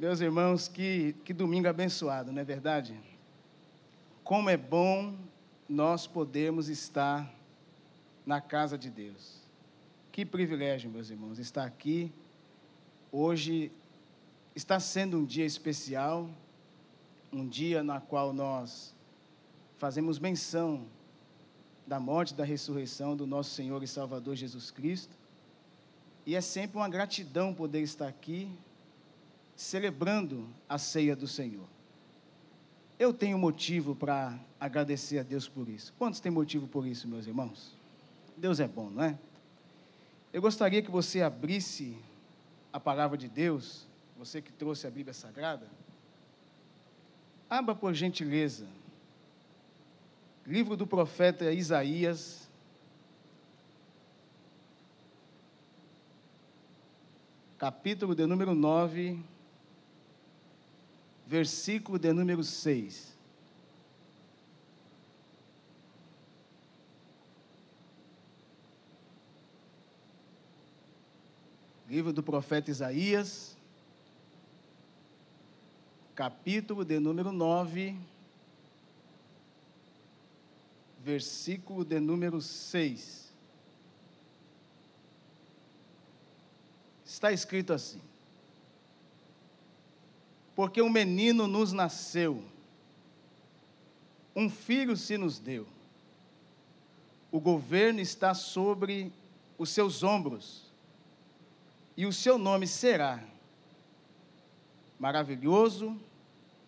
Meus irmãos, que, que domingo abençoado, não é verdade? Como é bom nós podermos estar na casa de Deus. Que privilégio, meus irmãos, estar aqui. Hoje está sendo um dia especial, um dia na qual nós fazemos menção da morte e da ressurreição do nosso Senhor e Salvador Jesus Cristo. E é sempre uma gratidão poder estar aqui celebrando a ceia do Senhor. Eu tenho motivo para agradecer a Deus por isso. Quantos têm motivo por isso, meus irmãos? Deus é bom, não é? Eu gostaria que você abrisse a palavra de Deus, você que trouxe a Bíblia Sagrada. Abra por gentileza. Livro do profeta Isaías, capítulo de número 9 versículo de número 6. Livro do profeta Isaías, capítulo de número 9, versículo de número 6. Está escrito assim: porque um menino nos nasceu, um filho se nos deu. O governo está sobre os seus ombros, e o seu nome será Maravilhoso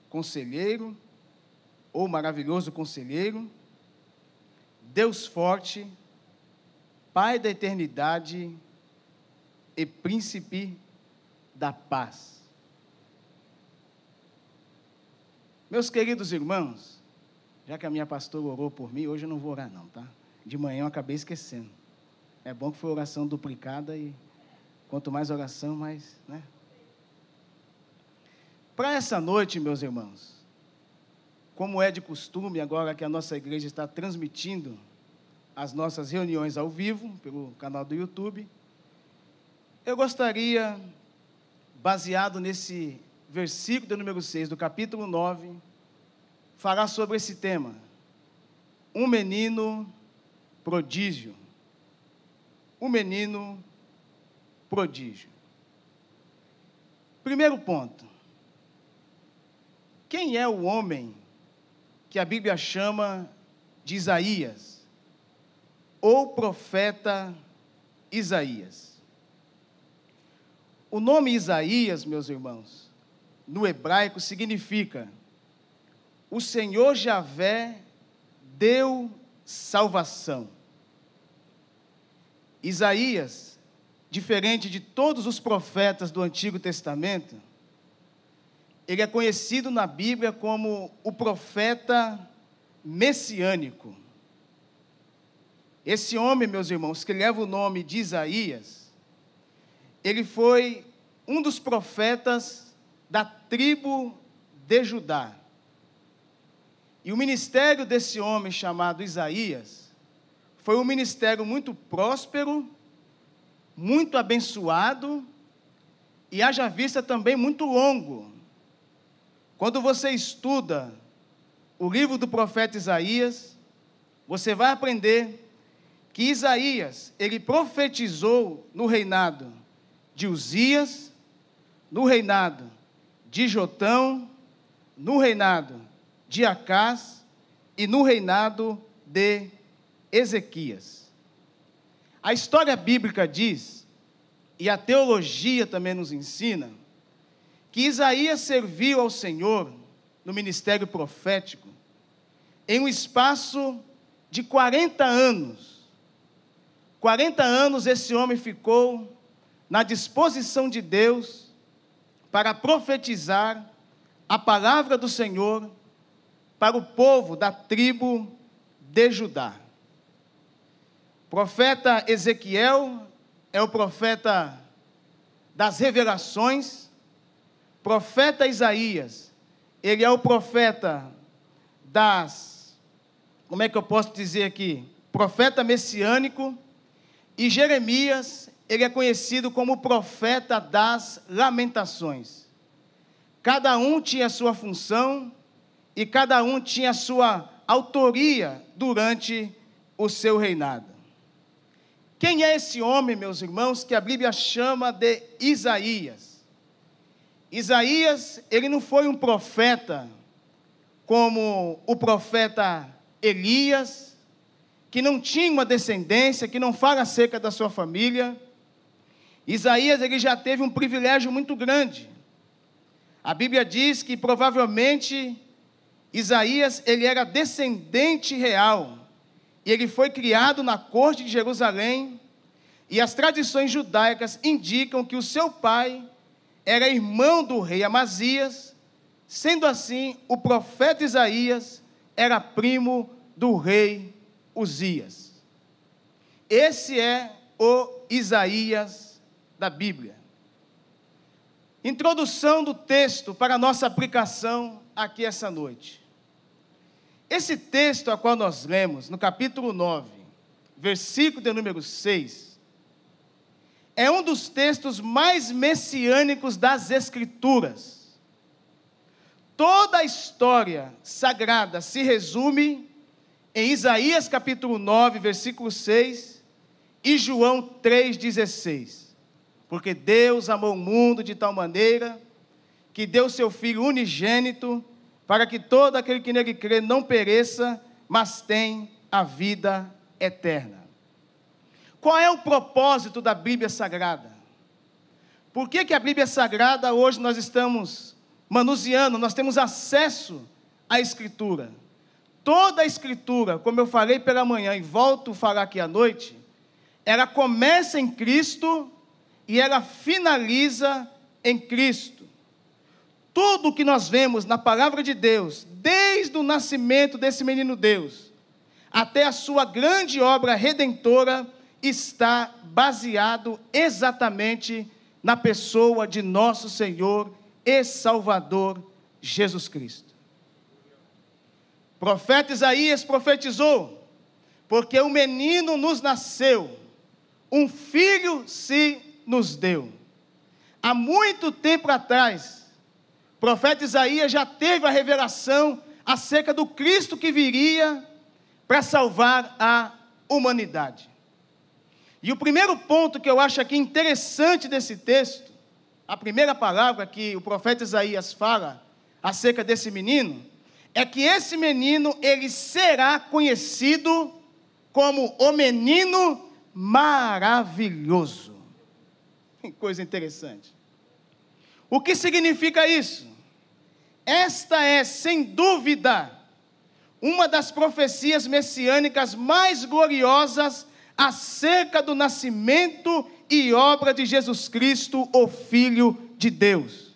Conselheiro, ou Maravilhoso Conselheiro, Deus Forte, Pai da Eternidade e Príncipe da Paz. Meus queridos irmãos, já que a minha pastora orou por mim, hoje eu não vou orar não, tá? De manhã eu acabei esquecendo. É bom que foi oração duplicada e quanto mais oração, mais, né? Para essa noite, meus irmãos, como é de costume, agora que a nossa igreja está transmitindo as nossas reuniões ao vivo pelo canal do YouTube, eu gostaria, baseado nesse versículo número 6 do capítulo 9, falar sobre esse tema. Um menino prodígio. Um menino prodígio. Primeiro ponto. Quem é o homem que a Bíblia chama de Isaías? Ou profeta Isaías? O nome Isaías, meus irmãos, no hebraico significa: o Senhor Javé deu salvação. Isaías, diferente de todos os profetas do Antigo Testamento, ele é conhecido na Bíblia como o profeta messiânico. Esse homem, meus irmãos, que leva o nome de Isaías, ele foi um dos profetas da tribo de Judá. E o ministério desse homem chamado Isaías foi um ministério muito próspero, muito abençoado e haja vista também muito longo. Quando você estuda o livro do profeta Isaías, você vai aprender que Isaías, ele profetizou no reinado de Uzias, no reinado de Jotão, no reinado de Acás e no reinado de Ezequias. A história bíblica diz, e a teologia também nos ensina, que Isaías serviu ao Senhor no ministério profético em um espaço de 40 anos. 40 anos esse homem ficou na disposição de Deus para profetizar a palavra do Senhor para o povo da tribo de Judá. profeta Ezequiel é o profeta das revelações. Profeta Isaías, ele é o profeta das, como é que eu posso dizer aqui? Profeta messiânico. E Jeremias, ele é conhecido como profeta das lamentações. cada um tinha sua função e cada um tinha sua autoria durante o seu reinado. Quem é esse homem, meus irmãos, que a Bíblia chama de Isaías? Isaías, ele não foi um profeta como o profeta Elias, que não tinha uma descendência, que não fala acerca da sua família. Isaías, ele já teve um privilégio muito grande. A Bíblia diz que provavelmente Isaías, ele era descendente real. E ele foi criado na corte de Jerusalém. E as tradições judaicas indicam que o seu pai era irmão do rei Amazias. Sendo assim, o profeta Isaías era primo do rei Uzias. Esse é o Isaías da Bíblia. Introdução do texto para nossa aplicação aqui essa noite. Esse texto a qual nós lemos, no capítulo 9, versículo de número 6, é um dos textos mais messiânicos das Escrituras. Toda a história sagrada se resume em Isaías capítulo 9, versículo 6 e João 3,16. Porque Deus amou o mundo de tal maneira que deu seu Filho unigênito, para que todo aquele que nele crê não pereça, mas tenha a vida eterna. Qual é o propósito da Bíblia Sagrada? Por que, que a Bíblia Sagrada hoje nós estamos manuseando, nós temos acesso à Escritura? Toda a Escritura, como eu falei pela manhã e volto a falar aqui à noite, ela começa em Cristo e ela finaliza em Cristo. Tudo que nós vemos na palavra de Deus, desde o nascimento desse menino Deus, até a sua grande obra redentora, está baseado exatamente na pessoa de nosso Senhor e Salvador Jesus Cristo. O profeta Isaías profetizou: porque o menino nos nasceu, um filho se nos deu. Há muito tempo atrás, o profeta Isaías já teve a revelação acerca do Cristo que viria para salvar a humanidade. E o primeiro ponto que eu acho aqui interessante desse texto, a primeira palavra que o profeta Isaías fala acerca desse menino, é que esse menino ele será conhecido como o menino maravilhoso. Que coisa interessante. O que significa isso? Esta é, sem dúvida, uma das profecias messiânicas mais gloriosas acerca do nascimento e obra de Jesus Cristo, o Filho de Deus.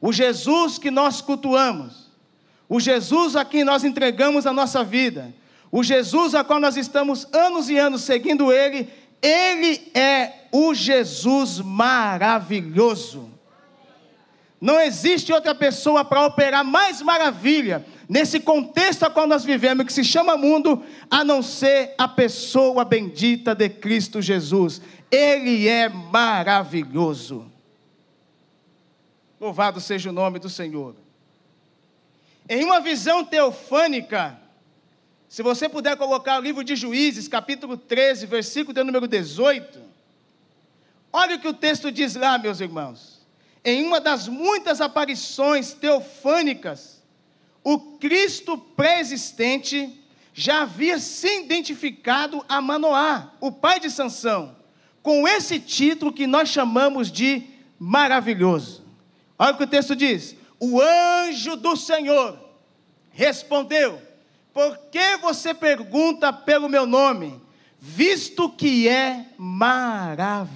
O Jesus que nós cultuamos, o Jesus a quem nós entregamos a nossa vida, o Jesus a qual nós estamos anos e anos seguindo Ele, Ele é o Jesus maravilhoso. Não existe outra pessoa para operar mais maravilha nesse contexto a qual nós vivemos, que se chama mundo, a não ser a pessoa bendita de Cristo Jesus. Ele é maravilhoso. Louvado seja o nome do Senhor. Em uma visão teofânica, se você puder colocar o livro de Juízes, capítulo 13, versículo de número 18, Olha o que o texto diz lá, meus irmãos. Em uma das muitas aparições teofânicas, o Cristo pré-existente já havia se identificado a Manoá, o pai de Sansão, com esse título que nós chamamos de maravilhoso. Olha o que o texto diz: O anjo do Senhor respondeu: Por que você pergunta pelo meu nome? visto que é maravilhoso.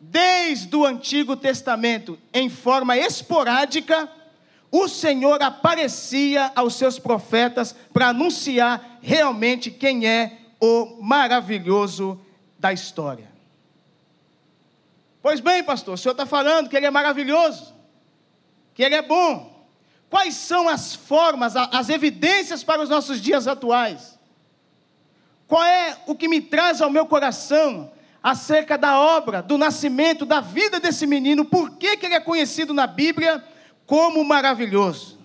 Desde o Antigo Testamento, em forma esporádica, o Senhor aparecia aos seus profetas para anunciar realmente quem é o maravilhoso da história. Pois bem, pastor, o senhor está falando que ele é maravilhoso, que ele é bom. Quais são as formas, as evidências para os nossos dias atuais? Qual é o que me traz ao meu coração acerca da obra, do nascimento, da vida desse menino, por que, ele é conhecido na Bíblia como maravilhoso.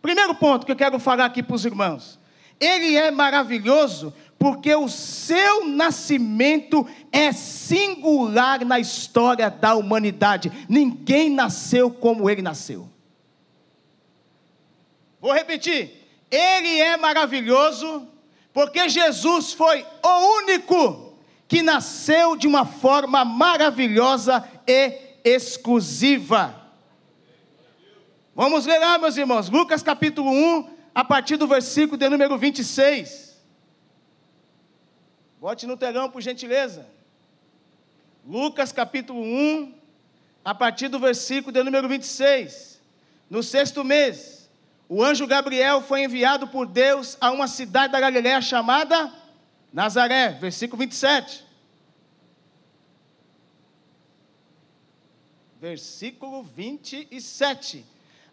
Primeiro ponto que eu quero falar aqui para os irmãos: ele é maravilhoso porque o seu nascimento é singular na história da humanidade. Ninguém nasceu como ele nasceu. Vou repetir. Ele é maravilhoso porque Jesus foi o único que nasceu de uma forma maravilhosa e exclusiva. Vamos ler lá, meus irmãos, Lucas capítulo 1, a partir do versículo de número 26. Bote no telão, por gentileza. Lucas capítulo 1, a partir do versículo de número 26. No sexto mês, o anjo Gabriel foi enviado por Deus a uma cidade da Galiléia chamada Nazaré, versículo 27. Versículo 27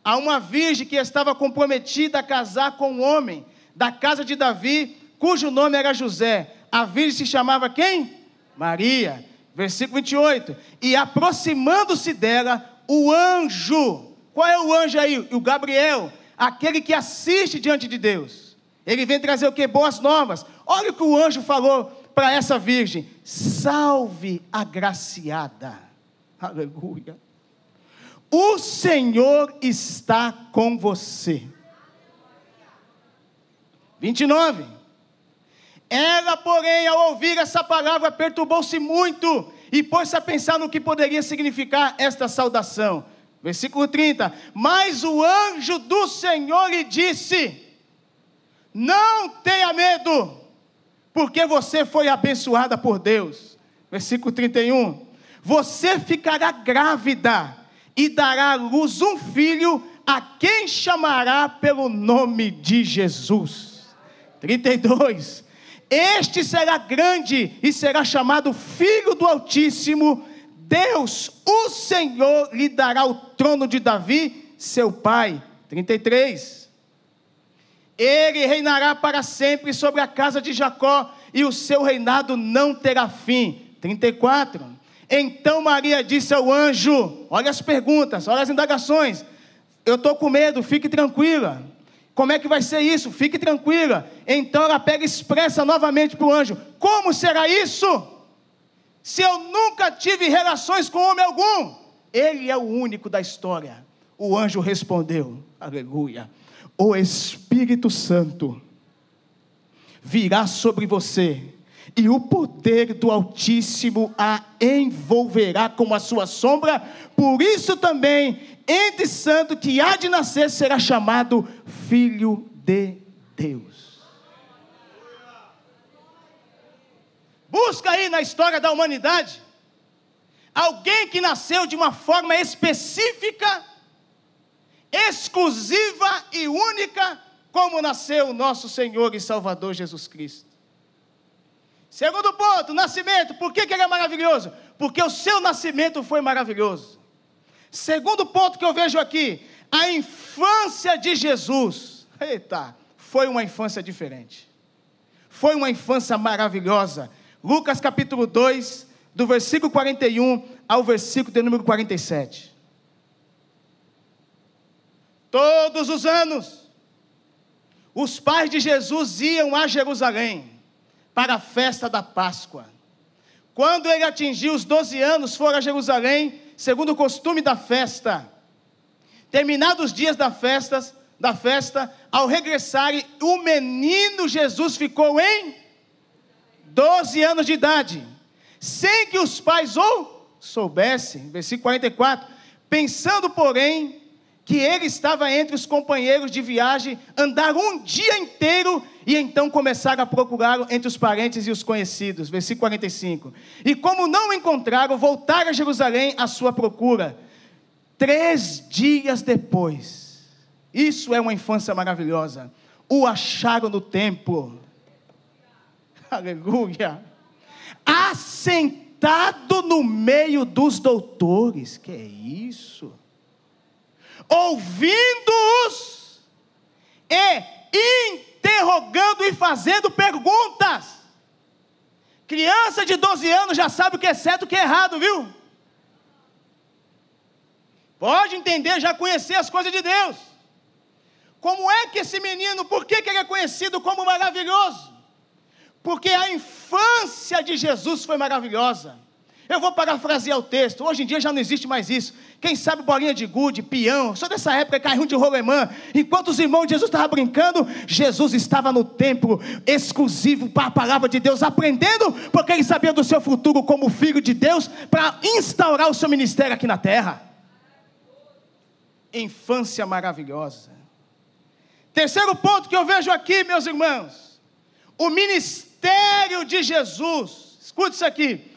a uma virgem que estava comprometida a casar com um homem da casa de Davi, cujo nome era José. A virgem se chamava quem? Maria. Versículo 28. E aproximando-se dela, o anjo. Qual é o anjo aí? O Gabriel, aquele que assiste diante de Deus. Ele vem trazer o que? Boas novas. Olha o que o anjo falou para essa virgem: Salve agraciada. Aleluia. O Senhor está com você. 29. Ela, porém, ao ouvir essa palavra, perturbou-se muito e pôs-se a pensar no que poderia significar esta saudação. Versículo 30. Mas o anjo do Senhor lhe disse: Não tenha medo, porque você foi abençoada por Deus. Versículo 31. Você ficará grávida e dará à luz um filho, a quem chamará pelo nome de Jesus. 32. Este será grande e será chamado Filho do Altíssimo. Deus, o Senhor, lhe dará o trono de Davi, seu pai. 33. Ele reinará para sempre sobre a casa de Jacó, e o seu reinado não terá fim. 34. Então Maria disse ao anjo: Olha as perguntas, olha as indagações. Eu estou com medo, fique tranquila. Como é que vai ser isso? Fique tranquila. Então ela pega e expressa novamente para o anjo: Como será isso? Se eu nunca tive relações com homem algum. Ele é o único da história. O anjo respondeu: Aleluia. O Espírito Santo virá sobre você e o poder do Altíssimo a envolverá como a sua sombra, por isso também, entre santo que há de nascer, será chamado Filho de Deus. Busca aí na história da humanidade alguém que nasceu de uma forma específica, exclusiva e única, como nasceu o nosso Senhor e Salvador Jesus Cristo. Segundo ponto, nascimento. Por que, que ele é maravilhoso? Porque o seu nascimento foi maravilhoso. Segundo ponto que eu vejo aqui, a infância de Jesus. Eita, foi uma infância diferente. Foi uma infância maravilhosa. Lucas capítulo 2, do versículo 41 ao versículo de número 47. Todos os anos, os pais de Jesus iam a Jerusalém para a festa da Páscoa. Quando ele atingiu os 12 anos, foram a Jerusalém, segundo o costume da festa. Terminados os dias da festa, da festa, ao regressarem, o menino Jesus ficou em 12 anos de idade, sem que os pais ou soubessem, versículo 44, pensando, porém, que ele estava entre os companheiros de viagem, andar um dia inteiro e então começaram a procurá-lo entre os parentes e os conhecidos. Versículo 45. E como não o encontraram, voltaram a Jerusalém à sua procura. Três dias depois, isso é uma infância maravilhosa, o acharam no templo. Aleluia. Assentado no meio dos doutores. Que é isso? Ouvindo-os e interrogando e fazendo perguntas. Criança de 12 anos já sabe o que é certo e o que é errado, viu? Pode entender, já conhecer as coisas de Deus. Como é que esse menino, por que, que ele é conhecido como maravilhoso? Porque a infância de Jesus foi maravilhosa. Eu vou parafrasear o texto. Hoje em dia já não existe mais isso. Quem sabe bolinha de gude, peão, só dessa época carrinho de rolemã. Enquanto os irmãos de Jesus estavam brincando, Jesus estava no templo, exclusivo para a palavra de Deus, aprendendo, porque ele sabia do seu futuro como filho de Deus, para instaurar o seu ministério aqui na terra. Infância maravilhosa. Terceiro ponto que eu vejo aqui, meus irmãos, o ministério de Jesus, escute isso aqui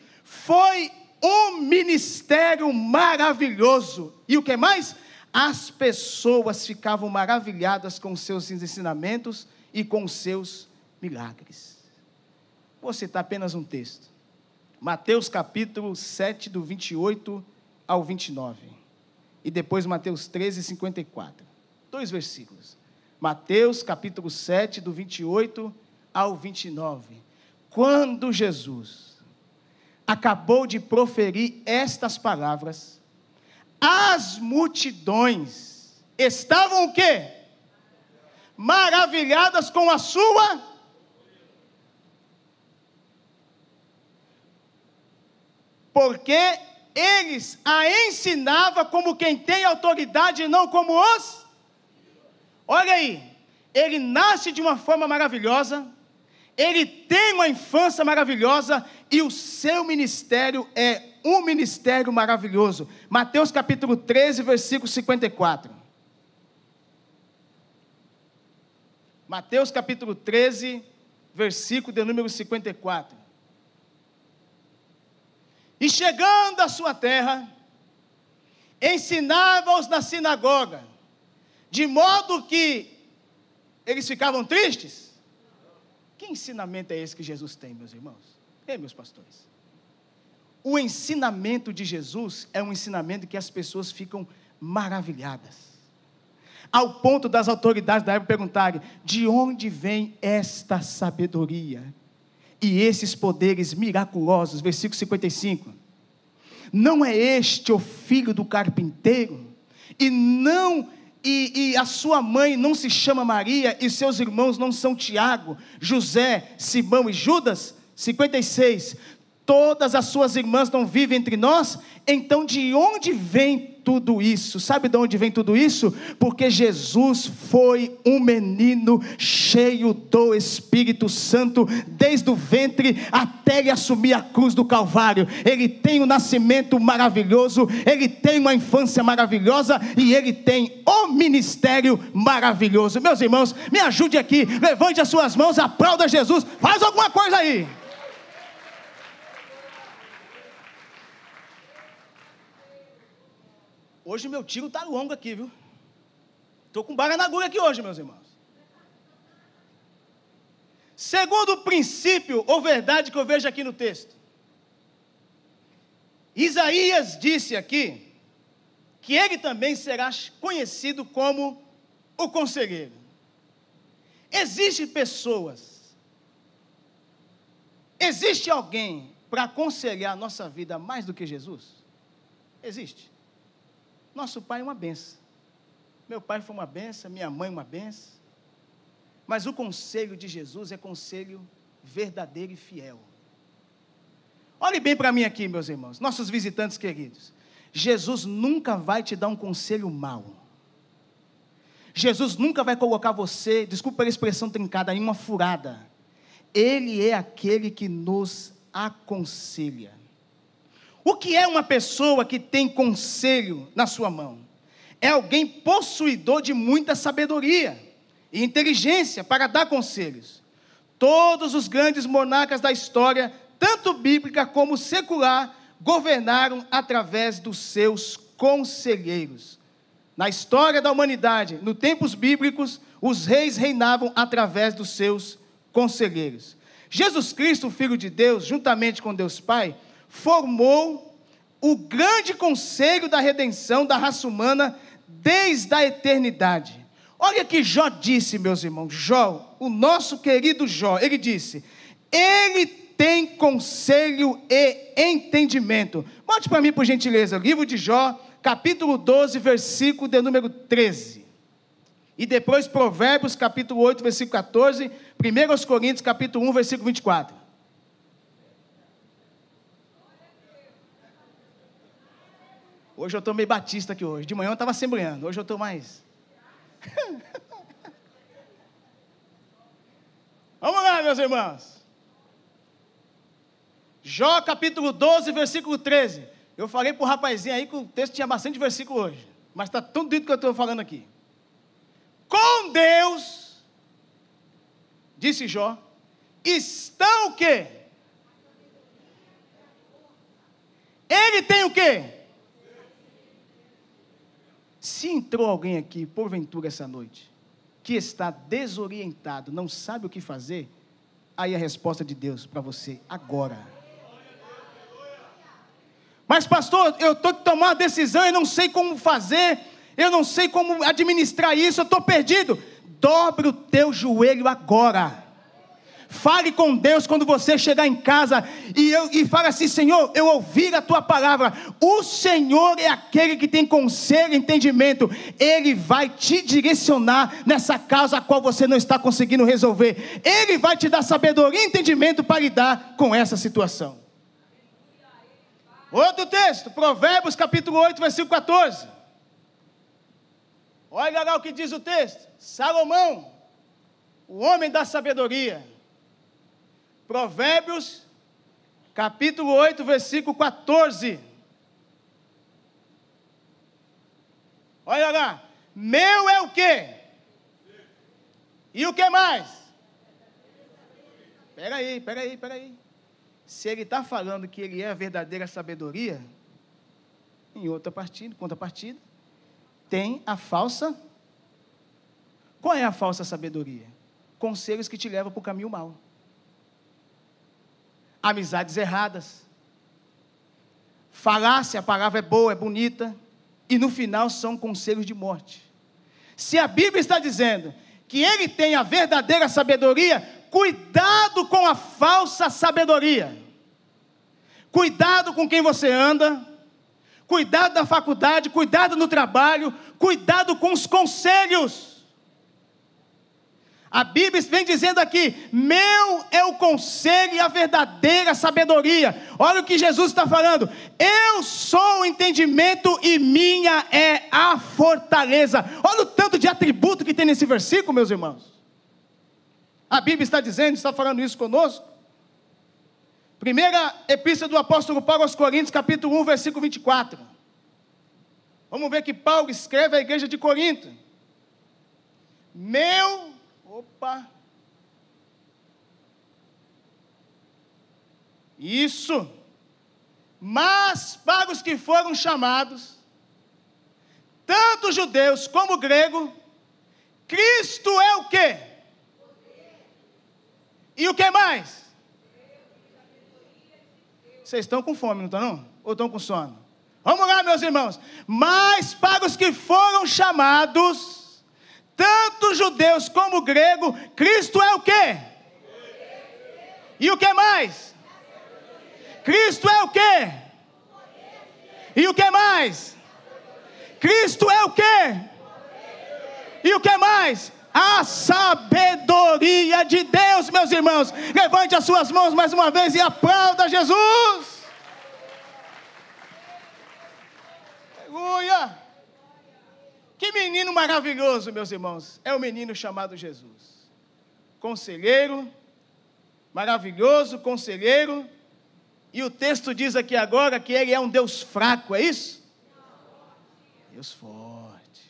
foi um ministério maravilhoso. E o que mais? As pessoas ficavam maravilhadas com seus ensinamentos e com seus milagres. Vou citar apenas um texto. Mateus capítulo 7, do 28 ao 29. E depois Mateus 13, 54. Dois versículos. Mateus capítulo 7, do 28 ao 29. Quando Jesus acabou de proferir estas palavras, as multidões estavam o quê? Maravilhadas com a sua porque eles a ensinava como quem tem autoridade e não como os Olha aí, ele nasce de uma forma maravilhosa, ele tem uma infância maravilhosa e o seu ministério é um ministério maravilhoso. Mateus capítulo 13, versículo 54. Mateus capítulo 13, versículo de número 54. E chegando à sua terra, ensinava-os na sinagoga, de modo que eles ficavam tristes que ensinamento é esse que Jesus tem, meus irmãos? Ei, meus pastores. O ensinamento de Jesus é um ensinamento que as pessoas ficam maravilhadas. Ao ponto das autoridades da época perguntarem: de onde vem esta sabedoria e esses poderes miraculosos? Versículo 55. Não é este o filho do carpinteiro? E não e, e, a sua mãe não se chama Maria, e seus irmãos não são Tiago, José, Simão e Judas? 56. Todas as suas irmãs não vivem entre nós? Então de onde vem tudo isso. Sabe de onde vem tudo isso? Porque Jesus foi um menino cheio do Espírito Santo, desde o ventre até ele assumir a cruz do Calvário. Ele tem um nascimento maravilhoso, ele tem uma infância maravilhosa e ele tem o ministério maravilhoso. Meus irmãos, me ajude aqui, levante as suas mãos, aplauda Jesus, faz alguma coisa aí. Hoje meu tiro está longo aqui, viu? Estou com barra na agulha aqui hoje, meus irmãos. Segundo princípio ou verdade que eu vejo aqui no texto, Isaías disse aqui que ele também será conhecido como o conselheiro. Existem pessoas, existe alguém para aconselhar a nossa vida mais do que Jesus? Existe. Nosso pai é uma benção. Meu pai foi uma benção, minha mãe uma benção. Mas o conselho de Jesus é conselho verdadeiro e fiel. Olhe bem para mim aqui, meus irmãos, nossos visitantes queridos. Jesus nunca vai te dar um conselho mau. Jesus nunca vai colocar você, desculpa a expressão trincada, em uma furada. Ele é aquele que nos aconselha. O que é uma pessoa que tem conselho na sua mão? É alguém possuidor de muita sabedoria e inteligência para dar conselhos. Todos os grandes monarcas da história, tanto bíblica como secular, governaram através dos seus conselheiros. Na história da humanidade, nos tempos bíblicos, os reis reinavam através dos seus conselheiros. Jesus Cristo, Filho de Deus, juntamente com Deus Pai, formou o grande conselho da redenção da raça humana desde a eternidade. Olha que Jó disse, meus irmãos, Jó, o nosso querido Jó, ele disse: Ele tem conselho e entendimento. Bote para mim, por gentileza, livro de Jó, capítulo 12, versículo de número 13. E depois Provérbios, capítulo 8, versículo 14. 1 Coríntios, capítulo 1, versículo 24. Hoje eu estou meio batista aqui hoje. De manhã eu estava assembleando, hoje eu estou mais. Vamos lá, meus irmãos. Jó capítulo 12, versículo 13. Eu falei para o rapazinho aí que o texto tinha bastante versículo hoje. Mas está tudo dito que eu estou falando aqui. Com Deus, disse Jó, estão o quê? Ele tem o quê? Se entrou alguém aqui, porventura, essa noite, que está desorientado, não sabe o que fazer, aí a resposta de Deus para você agora. Mas, pastor, eu estou que tomar uma decisão, eu não sei como fazer, eu não sei como administrar isso, eu estou perdido. Dobre o teu joelho agora. Fale com Deus quando você chegar em casa e, eu, e fale assim: Senhor, eu ouvi a tua palavra. O Senhor é aquele que tem conselho e entendimento. Ele vai te direcionar nessa causa a qual você não está conseguindo resolver. Ele vai te dar sabedoria e entendimento para lidar com essa situação. Outro texto, Provérbios capítulo 8, versículo 14. Olha lá o que diz o texto. Salomão, o homem da sabedoria Provérbios, capítulo 8, versículo 14. Olha lá. Meu é o quê? E o que mais? Espera aí, espera aí, espera aí. Se ele está falando que ele é a verdadeira sabedoria, em outra partida, contrapartida, tem a falsa. Qual é a falsa sabedoria? Conselhos que te levam para o caminho mau amizades erradas. Falácia, a palavra é boa, é bonita, e no final são conselhos de morte. Se a Bíblia está dizendo que ele tem a verdadeira sabedoria, cuidado com a falsa sabedoria. Cuidado com quem você anda, cuidado da faculdade, cuidado no trabalho, cuidado com os conselhos. A Bíblia vem dizendo aqui: meu é o conselho e a verdadeira sabedoria. Olha o que Jesus está falando. Eu sou o entendimento e minha é a fortaleza. Olha o tanto de atributo que tem nesse versículo, meus irmãos. A Bíblia está dizendo, está falando isso conosco. Primeira epístola do apóstolo Paulo aos Coríntios, capítulo 1, versículo 24. Vamos ver que Paulo escreve à igreja de Corinto. Meu Opa! Isso. Mas para os que foram chamados, tanto judeus como grego, Cristo é o quê? E o que mais? Vocês estão com fome, não estão não? Ou estão com sono? Vamos lá, meus irmãos. Mas para os que foram chamados, tanto judeus como grego, Cristo é o quê? E o que mais? Cristo é o quê? E o que mais? Cristo é o quê? E o que mais? A sabedoria de Deus, meus irmãos. Levante as suas mãos mais uma vez e aplauda Jesus. Aleluia. Que menino maravilhoso, meus irmãos. É o menino chamado Jesus. Conselheiro, maravilhoso, conselheiro. E o texto diz aqui agora que ele é um Deus fraco, é isso? Deus forte.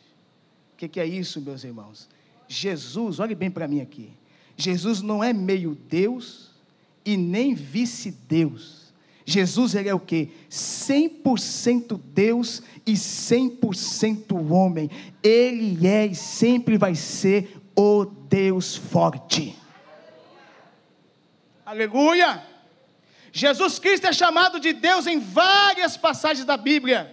O que, que é isso, meus irmãos? Jesus, olhe bem para mim aqui. Jesus não é meio Deus e nem vice-Deus. Jesus ele é o que? 100% Deus e 100% homem. Ele é e sempre vai ser o Deus forte. Aleluia! Jesus Cristo é chamado de Deus em várias passagens da Bíblia.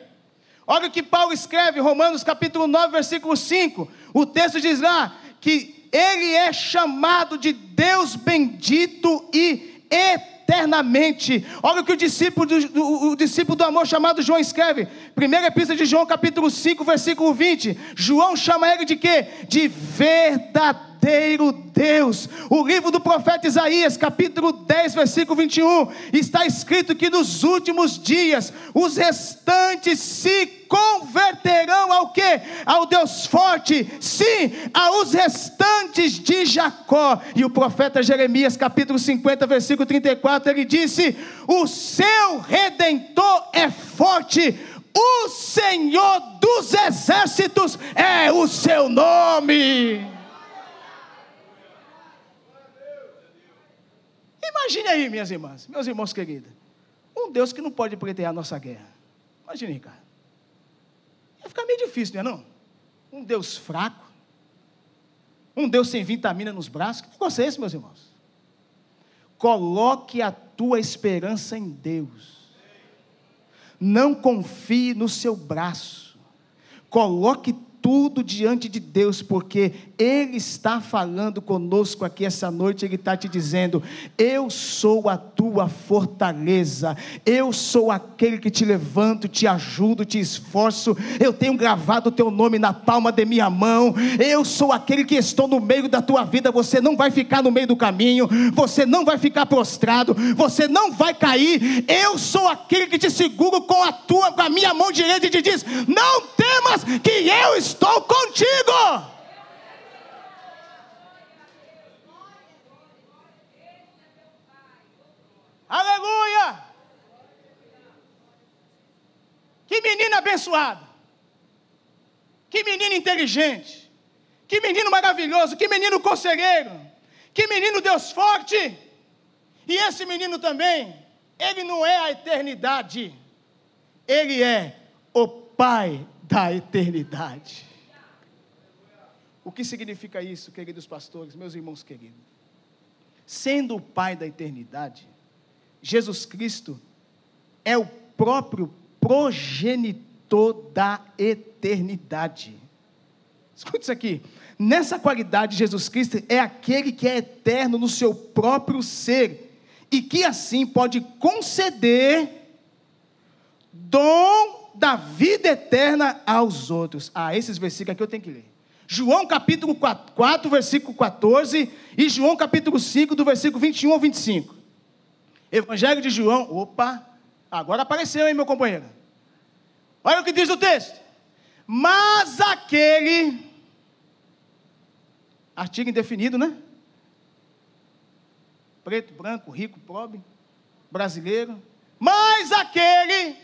Olha o que Paulo escreve, Romanos capítulo 9, versículo 5. O texto diz lá que ele é chamado de Deus bendito e eterno eternamente. Olha o que o discípulo do, do, o discípulo do amor chamado João escreve. Primeira epístola de João, capítulo 5, versículo 20. João chama ele de quê? De verdadeiro Deus. O livro do profeta Isaías, capítulo 10, versículo 21, está escrito que nos últimos dias os restantes se converterão ao que? Ao Deus forte, sim, aos restantes de Jacó. E o profeta Jeremias, capítulo 50, versículo 34, ele disse: O seu redentor é forte. O Senhor dos exércitos é o seu nome. Imagine aí, minhas irmãs, meus irmãos queridos, um Deus que não pode pretender a nossa guerra. Imagine, cara. Ia ficar meio difícil, não é não? Um Deus fraco, um Deus sem vitamina nos braços. Que negócio é esse, meus irmãos? Coloque a tua esperança em Deus. Não confie no seu braço. Coloque tudo diante de Deus, porque Ele está falando conosco aqui essa noite, Ele está te dizendo: Eu sou a tua fortaleza, eu sou aquele que te levanto, te ajudo, te esforço, eu tenho gravado o teu nome na palma de minha mão, eu sou aquele que estou no meio da tua vida, você não vai ficar no meio do caminho, você não vai ficar prostrado, você não vai cair, eu sou aquele que te seguro com a tua, com a minha mão direita e te diz: Não temas, que eu estou estou contigo. Aleluia! Que menino abençoado! Que menino inteligente! Que menino maravilhoso! Que menino conselheiro! Que menino Deus forte! E esse menino também, ele não é a eternidade, ele é o Pai da eternidade. O que significa isso, queridos pastores, meus irmãos queridos? Sendo o Pai da eternidade, Jesus Cristo é o próprio progenitor da eternidade. Escute isso aqui. Nessa qualidade, Jesus Cristo é aquele que é eterno no seu próprio ser e que assim pode conceder dom da vida eterna aos outros. Ah, esses versículos aqui eu tenho que ler. João capítulo 4, 4, versículo 14 e João capítulo 5, do versículo 21 ao 25. Evangelho de João, opa, agora apareceu, hein, meu companheiro? Olha o que diz o texto. Mas aquele, artigo indefinido, né? Preto, branco, rico, pobre, brasileiro. Mas aquele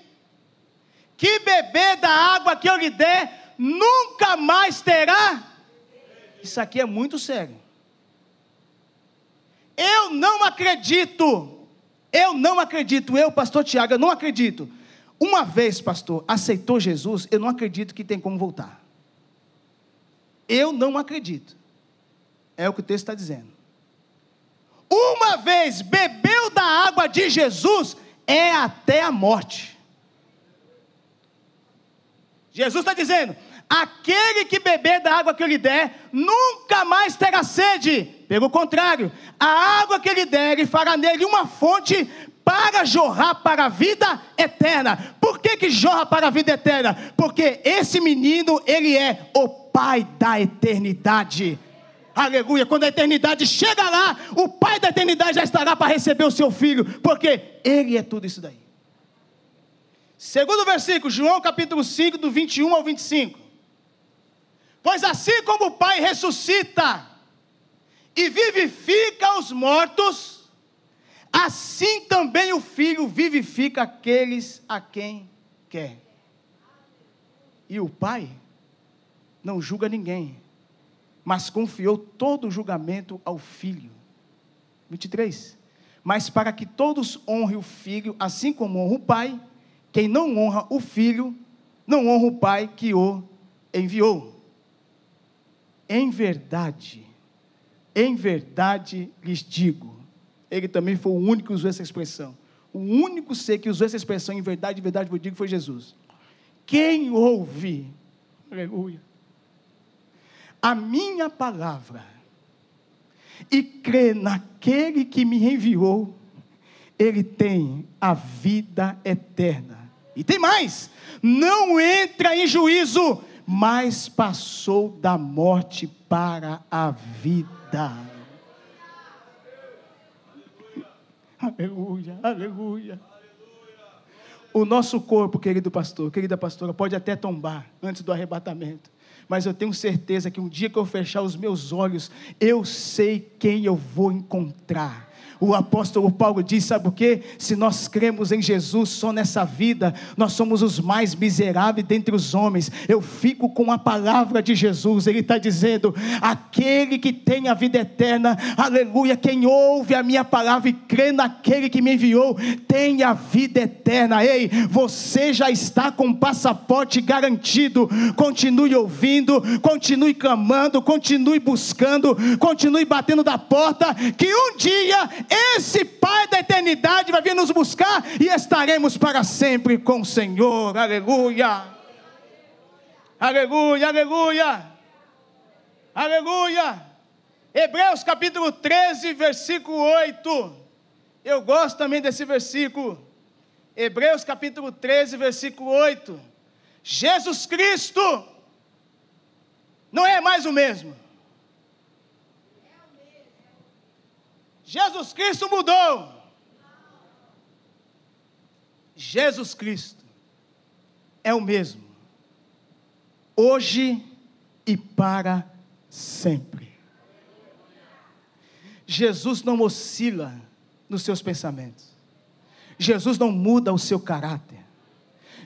que beber da água que eu lhe der, nunca mais terá. Isso aqui é muito sério. Eu não acredito, eu não acredito, eu, pastor Tiago, eu não acredito. Uma vez, pastor, aceitou Jesus, eu não acredito que tem como voltar. Eu não acredito. É o que o texto está dizendo. Uma vez bebeu da água de Jesus, é até a morte. Jesus está dizendo: Aquele que beber da água que eu lhe der, nunca mais terá sede. Pelo contrário, a água que ele der, ele fará nele uma fonte para jorrar para a vida eterna. Por que, que jorra para a vida eterna? Porque esse menino, ele é o Pai da eternidade. Aleluia. Quando a eternidade chega lá, o Pai da eternidade já estará para receber o seu filho, porque ele é tudo isso daí. Segundo versículo, João capítulo 5, do 21 ao 25. Pois assim como o Pai ressuscita e vivifica os mortos, assim também o Filho vivifica aqueles a quem quer. E o Pai não julga ninguém, mas confiou todo o julgamento ao Filho. 23. Mas para que todos honrem o Filho, assim como honra o Pai, quem não honra o Filho, não honra o Pai que o enviou. Em verdade, em verdade lhes digo. Ele também foi o único que usou essa expressão. O único ser que usou essa expressão em verdade, em verdade vos digo foi Jesus. Quem ouve, aleluia, a minha palavra e crê naquele que me enviou, ele tem a vida eterna. E tem mais: não entra em juízo, mas passou da morte para a vida. Aleluia, aleluia. O nosso corpo, querido pastor, querida pastora, pode até tombar antes do arrebatamento. Mas eu tenho certeza que um dia que eu fechar os meus olhos, eu sei quem eu vou encontrar o apóstolo Paulo diz: sabe o que? Se nós cremos em Jesus só nessa vida, nós somos os mais miseráveis dentre os homens. Eu fico com a palavra de Jesus, ele está dizendo: aquele que tem a vida eterna, aleluia, quem ouve a minha palavra e crê naquele que me enviou, tem a vida eterna. Ei, você já está com passaporte garantido. Continue ouvindo, continue clamando, continue buscando, continue batendo da porta, que um dia esse Pai da eternidade vai vir nos buscar e estaremos para sempre com o Senhor. Aleluia. Aleluia, aleluia. Aleluia. Hebreus capítulo 13, versículo 8. Eu gosto também desse versículo. Hebreus capítulo 13, versículo 8. Jesus Cristo não é mais o mesmo. Jesus Cristo mudou. Jesus Cristo é o mesmo, hoje e para sempre. Jesus não oscila nos seus pensamentos, Jesus não muda o seu caráter.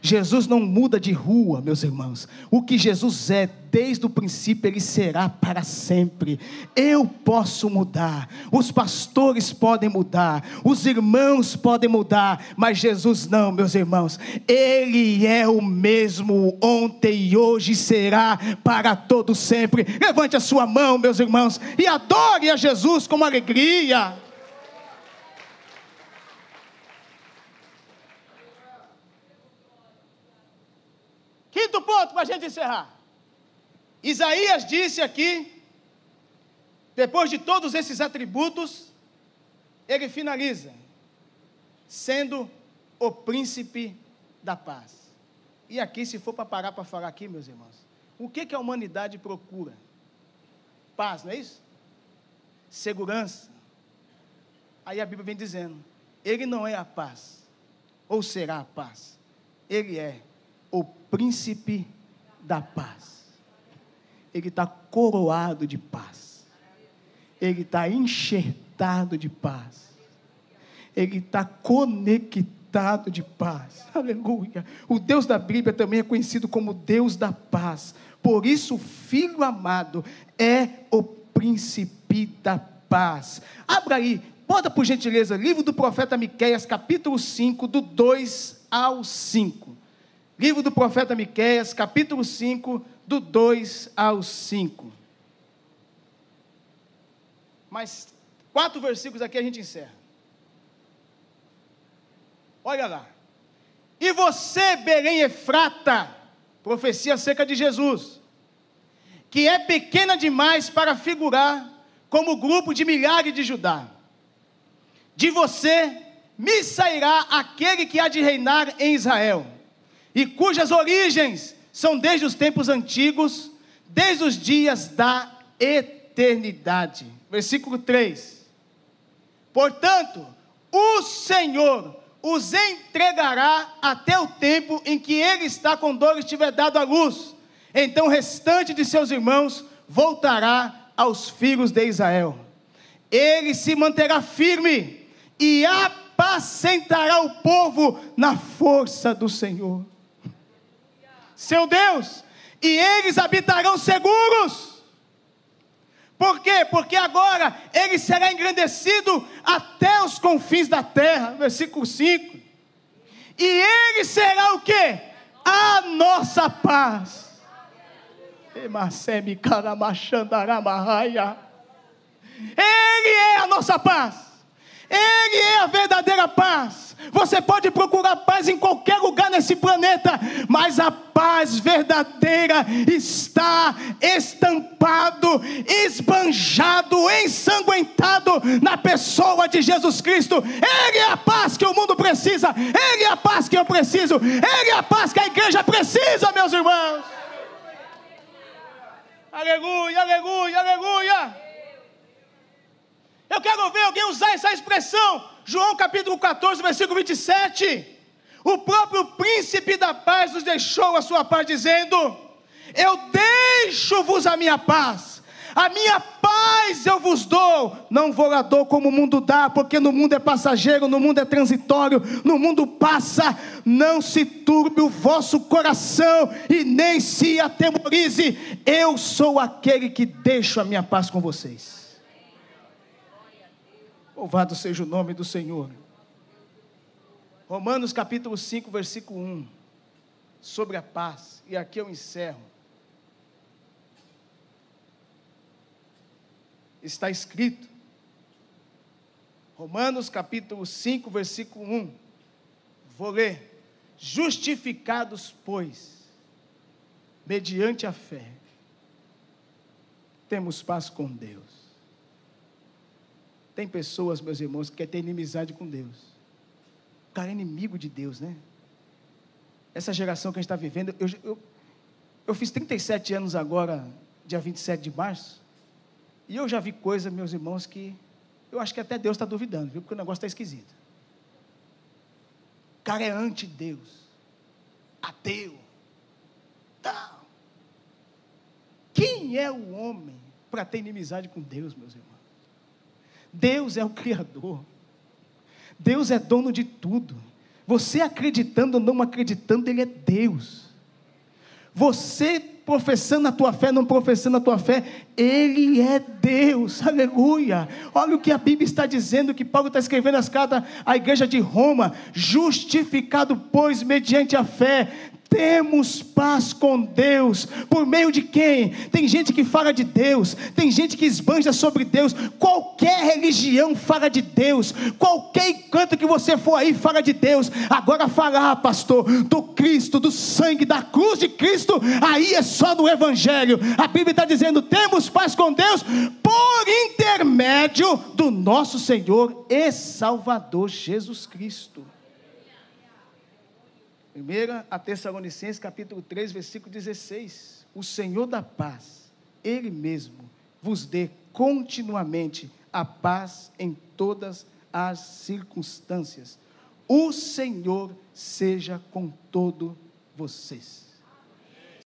Jesus não muda de rua, meus irmãos. O que Jesus é, desde o princípio, ele será para sempre. Eu posso mudar, os pastores podem mudar, os irmãos podem mudar, mas Jesus não, meus irmãos. Ele é o mesmo ontem e hoje será para todo sempre. Levante a sua mão, meus irmãos, e adore a Jesus com alegria. Quinto ponto para a gente encerrar. Isaías disse aqui, depois de todos esses atributos, ele finaliza, sendo o príncipe da paz. E aqui, se for para parar para falar aqui, meus irmãos, o que, que a humanidade procura? Paz, não é isso? Segurança. Aí a Bíblia vem dizendo: Ele não é a paz, ou será a paz, Ele é o príncipe da paz. Ele está coroado de paz. Ele está enxertado de paz. Ele está conectado de paz. Aleluia. O Deus da Bíblia também é conhecido como Deus da paz. Por isso, o Filho amado é o príncipe da paz. Abra aí, bota por gentileza, livro do profeta Miqueias, capítulo 5, do 2 ao 5. Livro do profeta Miqueias, capítulo 5, do 2 ao 5. Mais quatro versículos aqui a gente encerra. Olha lá. E você, Belém Efrata, profecia acerca de Jesus, que é pequena demais para figurar como grupo de milhares de Judá. De você me sairá aquele que há de reinar em Israel e cujas origens são desde os tempos antigos, desde os dias da eternidade. Versículo 3. Portanto, o Senhor os entregará até o tempo em que ele está com dor e estiver dado à luz. Então o restante de seus irmãos voltará aos filhos de Israel. Ele se manterá firme e apacentará o povo na força do Senhor seu Deus, e eles habitarão seguros. Por quê? Porque agora ele será engrandecido até os confins da terra, versículo 5. E ele será o quê? A nossa paz. Ele é a nossa paz. Ele é a verdadeira paz. Você pode procurar paz em qualquer lugar nesse planeta, mas a paz verdadeira está estampado, esbanjado, ensanguentado na pessoa de Jesus Cristo. Ele é a paz que o mundo precisa, ele é a paz que eu preciso, ele é a paz que a igreja precisa, meus irmãos. Aleluia, aleluia, aleluia. Eu quero ver alguém usar essa expressão. João capítulo 14, versículo 27. O próprio príncipe da paz nos deixou a sua paz, dizendo: Eu deixo-vos a minha paz, a minha paz eu vos dou, não vou lá dou como o mundo dá, porque no mundo é passageiro, no mundo é transitório, no mundo passa, não se turbe o vosso coração e nem se atemorize, eu sou aquele que deixo a minha paz com vocês. Louvado seja o nome do Senhor. Romanos capítulo 5, versículo 1. Sobre a paz. E aqui eu encerro. Está escrito. Romanos capítulo 5, versículo 1. Vou ler. Justificados, pois, mediante a fé, temos paz com Deus tem pessoas, meus irmãos, que querem ter inimizade com Deus. O cara é inimigo de Deus, né? Essa geração que a gente está vivendo, eu, eu, eu fiz 37 anos agora, dia 27 de março, e eu já vi coisa, meus irmãos, que eu acho que até Deus está duvidando, viu? Porque o negócio está esquisito. O cara é anti-Deus, ateu. Não. Quem é o homem para ter inimizade com Deus, meus irmãos? Deus é o Criador. Deus é dono de tudo. Você acreditando ou não acreditando, Ele é Deus. Você professando a tua fé, não professando a tua fé, Ele é Deus, aleluia. Olha o que a Bíblia está dizendo, que Paulo está escrevendo as cartas à igreja de Roma: justificado, pois, mediante a fé, temos paz com Deus, por meio de quem? Tem gente que fala de Deus, tem gente que esbanja sobre Deus, qualquer religião fala de Deus, qualquer canto que você for aí fala de Deus. Agora falar, pastor, do Cristo, do sangue, da cruz de Cristo, aí é só no Evangelho. A Bíblia está dizendo: temos paz com Deus por intermédio do nosso Senhor e Salvador Jesus Cristo. 1 a Tessalonicenses capítulo 3, versículo 16. O Senhor da paz, Ele mesmo, vos dê continuamente a paz em todas as circunstâncias. O Senhor seja com todos vocês.